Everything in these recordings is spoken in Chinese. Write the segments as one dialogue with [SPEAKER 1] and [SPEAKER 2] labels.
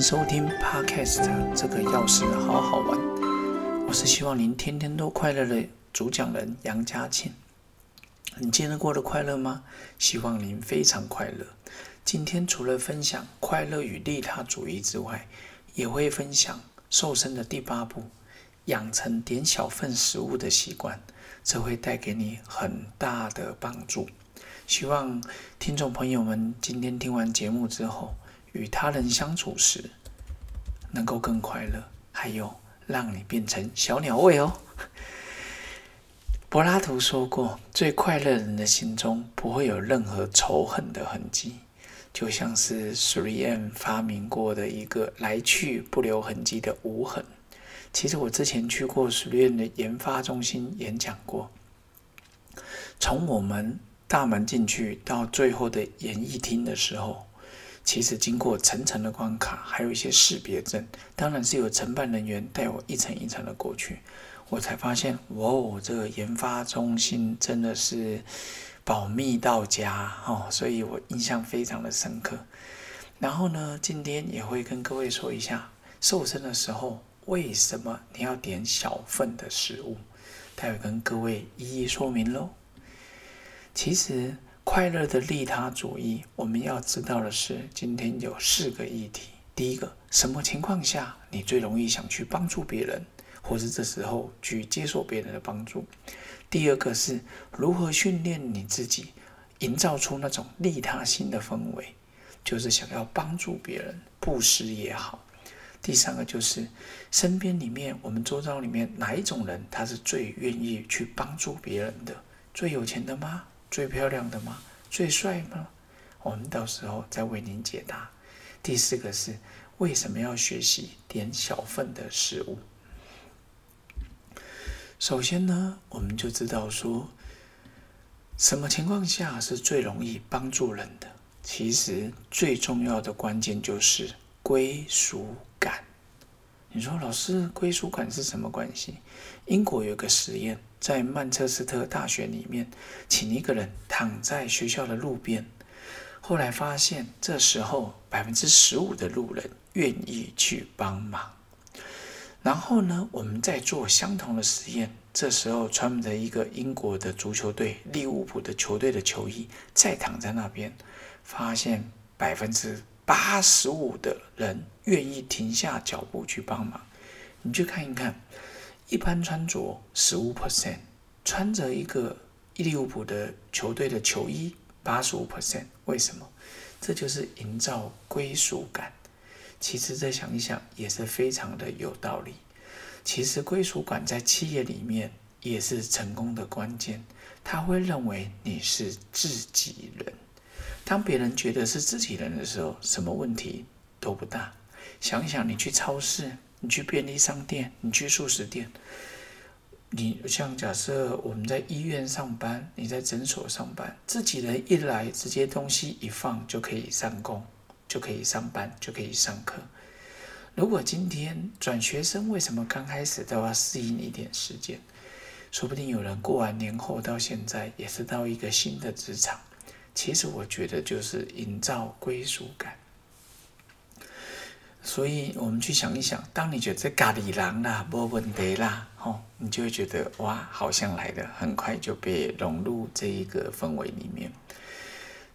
[SPEAKER 1] 收听 Podcast，这个钥匙好好玩。我是希望您天天都快乐的主讲人杨家庆。你今天过得快乐吗？希望您非常快乐。今天除了分享快乐与利他主义之外，也会分享瘦身的第八步：养成点小份食物的习惯，这会带给你很大的帮助。希望听众朋友们今天听完节目之后，与他人相处时能够更快乐，还有让你变成小鸟胃哦。柏拉图说过，最快乐人的心中不会有任何仇恨的痕迹，就像是 Three M 发明过的一个来去不留痕迹的无痕。其实我之前去过 Three M 的研发中心演讲过，从我们。大门进去到最后的演艺厅的时候，其实经过层层的关卡，还有一些识别证，当然是有承办人员带我一层一层的过去，我才发现，哇哦，这个研发中心真的是保密到家哦，所以我印象非常的深刻。然后呢，今天也会跟各位说一下，瘦身的时候为什么你要点小份的食物，待会跟各位一一说明喽。其实，快乐的利他主义，我们要知道的是，今天有四个议题。第一个，什么情况下你最容易想去帮助别人，或是这时候去接受别人的帮助？第二个是如何训练你自己，营造出那种利他心的氛围，就是想要帮助别人，布施也好。第三个就是身边里面，我们周遭里面哪一种人，他是最愿意去帮助别人的？最有钱的吗？最漂亮的吗？最帅吗？我们到时候再为您解答。第四个是为什么要学习点小份的食物？首先呢，我们就知道说，什么情况下是最容易帮助人的？其实最重要的关键就是归属感。你说老师，归属感是什么关系？英国有个实验。在曼彻斯特大学里面，请一个人躺在学校的路边。后来发现，这时候百分之十五的路人愿意去帮忙。然后呢，我们再做相同的实验。这时候穿着一个英国的足球队利物浦的球队的球衣，再躺在那边，发现百分之八十五的人愿意停下脚步去帮忙。你去看一看。一般穿着十五 percent，穿着一个伊利物浦的球队的球衣八十五 percent，为什么？这就是营造归属感。其实再想一想，也是非常的有道理。其实归属感在企业里面也是成功的关键。他会认为你是自己人。当别人觉得是自己人的时候，什么问题都不大。想想，你去超市。你去便利商店，你去素食店，你像假设我们在医院上班，你在诊所上班，自己人一来，直接东西一放就可以上工，就可以上班，就可以上课。如果今天转学生，为什么刚开始都要适应一点时间？说不定有人过完年后到现在也是到一个新的职场。其实我觉得就是营造归属感。所以我们去想一想，当你觉得咖喱狼啦、没问题啦，吼，你就会觉得哇，好像来的很快就被融入这一个氛围里面。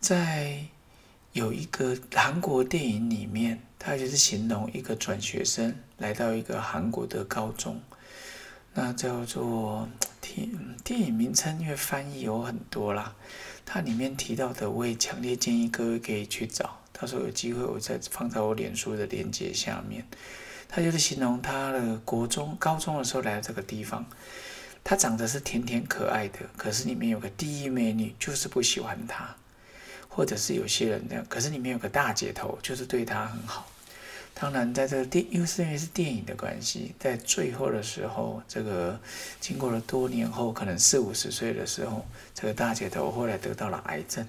[SPEAKER 1] 在有一个韩国电影里面，它就是形容一个转学生来到一个韩国的高中，那叫做电电影名称，因为翻译有很多啦，它里面提到的，我也强烈建议各位可以去找。他说有机会，我再放在我脸书的链接下面。他就是形容他的国中、高中的时候来到这个地方，他长得是甜甜可爱的，可是里面有个第一美女，就是不喜欢他，或者是有些人这样，可是里面有个大姐头，就是对他很好。当然，在这个电，因为是因为是电影的关系，在最后的时候，这个经过了多年后，可能四五十岁的时候，这个大姐头后来得到了癌症。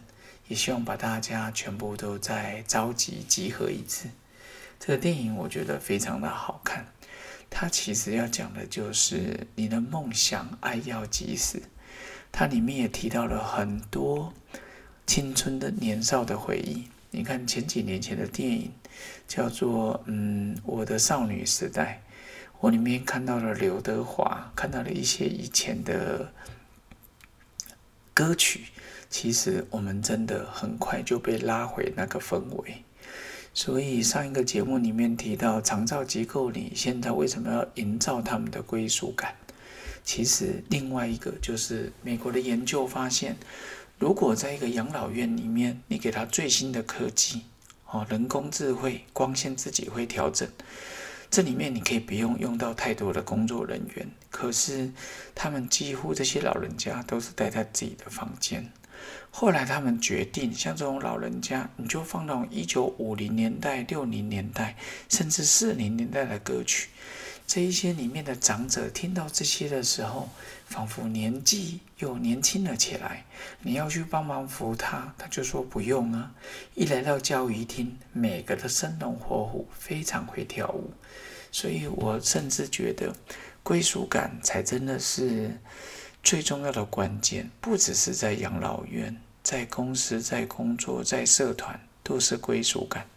[SPEAKER 1] 也希望把大家全部都再召集集合一次。这个电影我觉得非常的好看，它其实要讲的就是你的梦想，爱要及时。它里面也提到了很多青春的年少的回忆。你看前几年前的电影，叫做嗯我的少女时代。我里面看到了刘德华，看到了一些以前的歌曲。其实我们真的很快就被拉回那个氛围。所以上一个节目里面提到，长照机构里现在为什么要营造他们的归属感？其实另外一个就是美国的研究发现，如果在一个养老院里面，你给他最新的科技，哦，人工智慧，光线自己会调整。这里面你可以不用用到太多的工作人员，可是他们几乎这些老人家都是待在自己的房间。后来他们决定，像这种老人家，你就放到一九五零年代、六零年代，甚至四零年代的歌曲。这一些里面的长者听到这些的时候，仿佛年纪又年轻了起来。你要去帮忙扶他，他就说不用啊。一来到教育厅，每个的生龙活虎，非常会跳舞。所以我甚至觉得，归属感才真的是最重要的关键。不只是在养老院，在公司、在工作、在社团，都是归属感。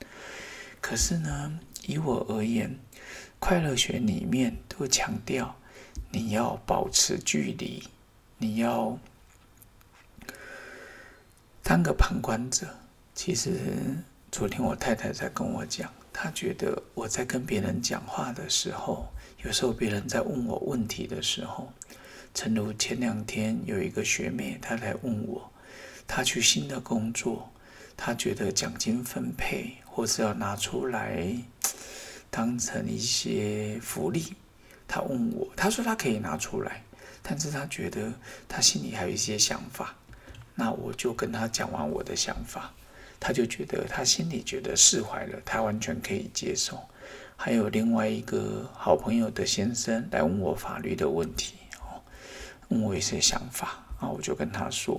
[SPEAKER 1] 可是呢，以我而言，快乐学里面都强调，你要保持距离，你要当个旁观者。其实昨天我太太在跟我讲，她觉得我在跟别人讲话的时候，有时候别人在问我问题的时候，诚如前两天有一个学妹，她来问我，她去新的工作，她觉得奖金分配或是要拿出来。当成一些福利，他问我，他说他可以拿出来，但是他觉得他心里还有一些想法，那我就跟他讲完我的想法，他就觉得他心里觉得释怀了，他完全可以接受。还有另外一个好朋友的先生来问我法律的问题，哦，问我一些想法，啊，我就跟他说。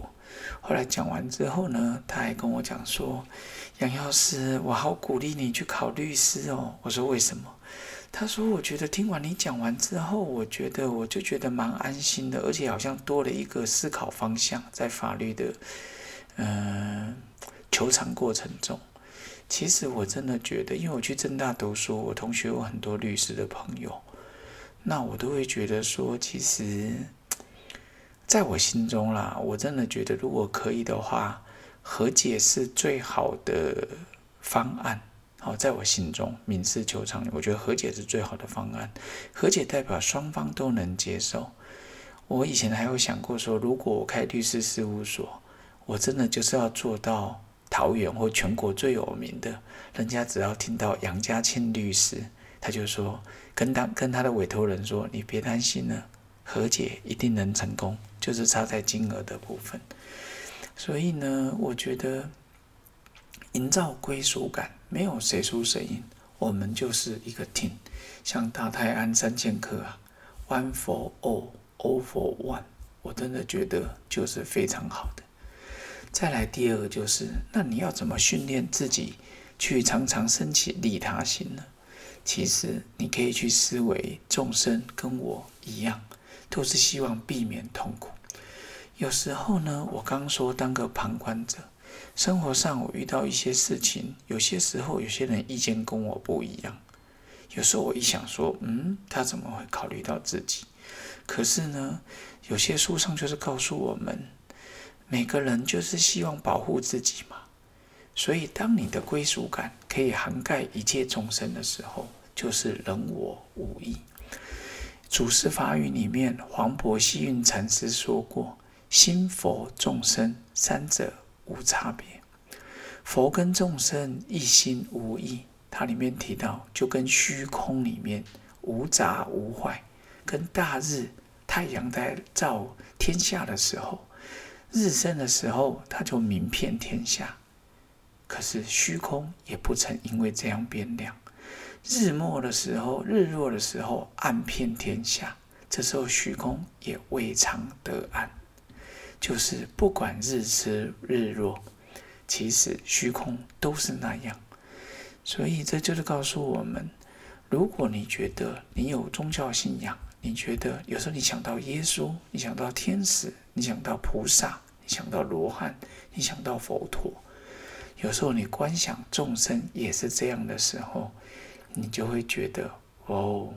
[SPEAKER 1] 后来讲完之后呢，他还跟我讲说：“杨药师，我好鼓励你去考律师哦。”我说：“为什么？”他说：“我觉得听完你讲完之后，我觉得我就觉得蛮安心的，而且好像多了一个思考方向，在法律的嗯求偿过程中。其实我真的觉得，因为我去正大读书，我同学有很多律师的朋友，那我都会觉得说，其实。”在我心中啦，我真的觉得，如果可以的话，和解是最好的方案。好，在我心中，民事求偿，我觉得和解是最好的方案。和解代表双方都能接受。我以前还有想过说，如果我开律师事务所，我真的就是要做到桃园或全国最有名的，人家只要听到杨家庆律师，他就说跟他跟他的委托人说，你别担心了。和解一定能成功，就是差在金额的部分。所以呢，我觉得营造归属感，没有谁输谁赢，我们就是一个 team。像大泰安三剑客啊，one for all，all for one，我真的觉得就是非常好的。再来第二个就是，那你要怎么训练自己去常常升起利他心呢？其实你可以去思维众生跟我一样。都是希望避免痛苦。有时候呢，我刚说当个旁观者，生活上我遇到一些事情，有些时候有些人意见跟我不一样。有时候我一想说，嗯，他怎么会考虑到自己？可是呢，有些书上就是告诉我们，每个人就是希望保护自己嘛。所以，当你的归属感可以涵盖一切众生的时候，就是人我无异。祖师法语里面，黄渤西运禅师说过：“心佛众生三者无差别，佛跟众生一心无异。”它里面提到，就跟虚空里面无杂无坏，跟大日太阳在照天下的时候，日升的时候，它就明遍天下。可是虚空也不曾因为这样变亮。日没的时候，日落的时候，暗遍天下。这时候虚空也未尝得暗，就是不管日出日落，其实虚空都是那样。所以这就是告诉我们：如果你觉得你有宗教信仰，你觉得有时候你想到耶稣，你想到天使，你想到菩萨，你想到罗汉，你想到佛陀。有时候你观想众生也是这样的时候，你就会觉得哦，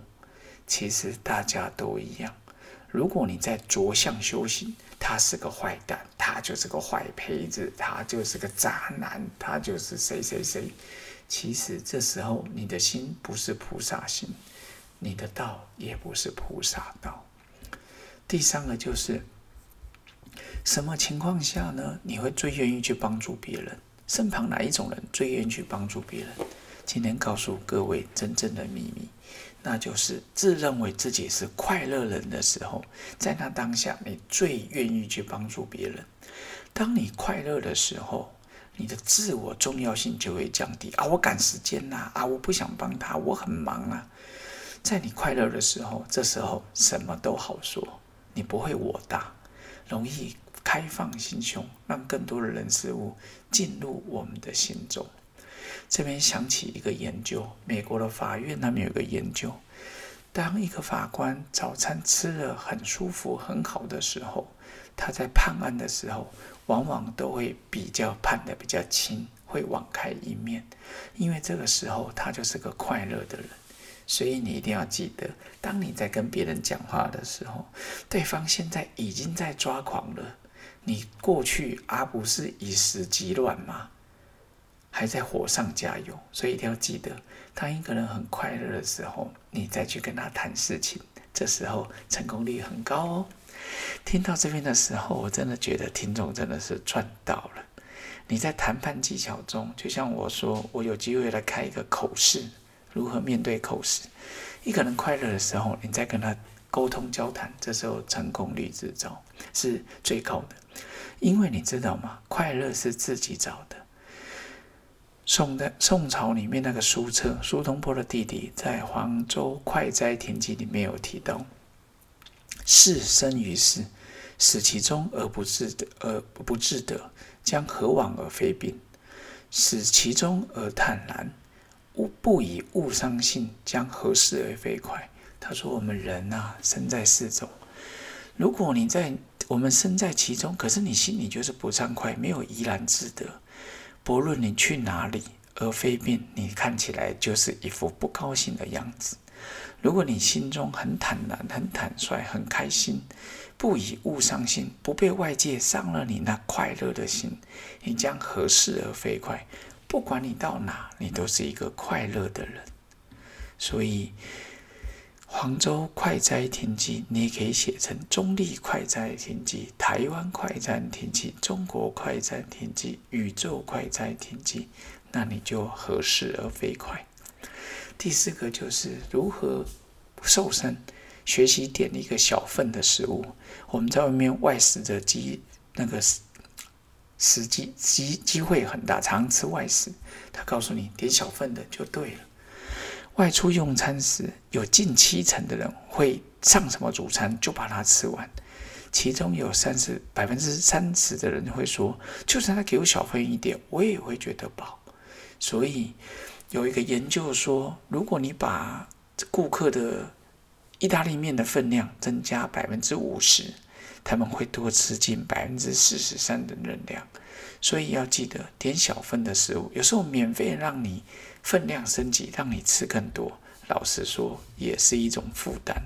[SPEAKER 1] 其实大家都一样。如果你在着相修行，他是个坏蛋，他就是个坏胚子，他就是个渣男，他就是谁谁谁。其实这时候你的心不是菩萨心，你的道也不是菩萨道。第三个就是什么情况下呢？你会最愿意去帮助别人？身旁哪一种人最愿意去帮助别人？今天告诉各位真正的秘密，那就是自认为自己是快乐人的时候，在那当下你最愿意去帮助别人。当你快乐的时候，你的自我重要性就会降低啊！我赶时间呐！啊，我不想帮他，我很忙啊。在你快乐的时候，这时候什么都好说，你不会我大，容易开放心胸，让更多的人事物进入我们的心中。这边想起一个研究，美国的法院那边有个研究，当一个法官早餐吃了很舒服、很好的时候，他在判案的时候。往往都会比较判的比较轻，会网开一面，因为这个时候他就是个快乐的人，所以你一定要记得，当你在跟别人讲话的时候，对方现在已经在抓狂了，你过去而不是以时急乱吗？还在火上加油，所以一定要记得，当一个人很快乐的时候，你再去跟他谈事情，这时候成功率很高哦。听到这边的时候，我真的觉得听众真的是赚到了。你在谈判技巧中，就像我说，我有机会来开一个口试，如何面对口试。一个人快乐的时候，你再跟他沟通交谈，这时候成功率制造是最高的。因为你知道吗？快乐是自己找的。宋的宋朝里面那个苏澈，苏东坡的弟弟，在《黄州快哉亭记》里面有提到。事生于世，使其中而不自得，而不自得，将何往而非病？使其中而坦然，勿不以物伤性，将何事而非快？他说：“我们人呐，身在世中，如果你在我们身在其中，可是你心里就是不畅快，没有怡然自得。不论你去哪里，而非病，你看起来就是一副不高兴的样子。”如果你心中很坦然、很坦率、很开心，不以物伤心，不被外界伤了你那快乐的心，你将何事而飞快？不管你到哪，你都是一个快乐的人。所以，黄州快哉天记，你也可以写成中立快哉天记、台湾快哉天记、中国快哉天记、宇宙快哉天记，那你就合适而飞快？第四个就是如何瘦身，学习点一个小份的食物。我们在外面外食的机那个时机机机会很大，常吃外食。他告诉你点小份的就对了。外出用餐时，有近七成的人会上什么主餐就把它吃完，其中有三十百分之三十的人会说，就算他给我小份一点，我也会觉得饱。所以。有一个研究说，如果你把顾客的意大利面的分量增加百分之五十，他们会多吃近百分之四十三的能量。所以要记得点小份的食物，有时候免费让你分量升级，让你吃更多。老实说，也是一种负担。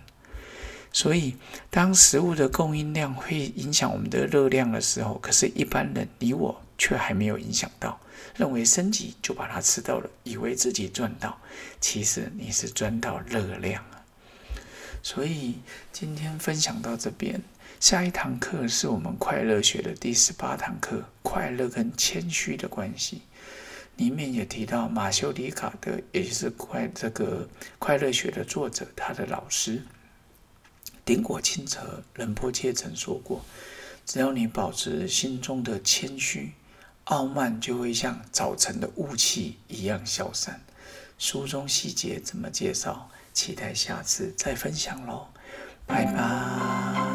[SPEAKER 1] 所以，当食物的供应量会影响我们的热量的时候，可是一般人你我却还没有影响到。认为升级就把它吃到了，以为自己赚到，其实你是赚到热量了。所以今天分享到这边，下一堂课是我们快乐学的第十八堂课，快乐跟谦虚的关系。里面也提到马修里卡德，也就是快这个快乐学的作者，他的老师顶果清澈仁波切曾说过：只要你保持心中的谦虚。傲慢就会像早晨的雾气一样消散。书中细节怎么介绍？期待下次再分享喽，拜拜。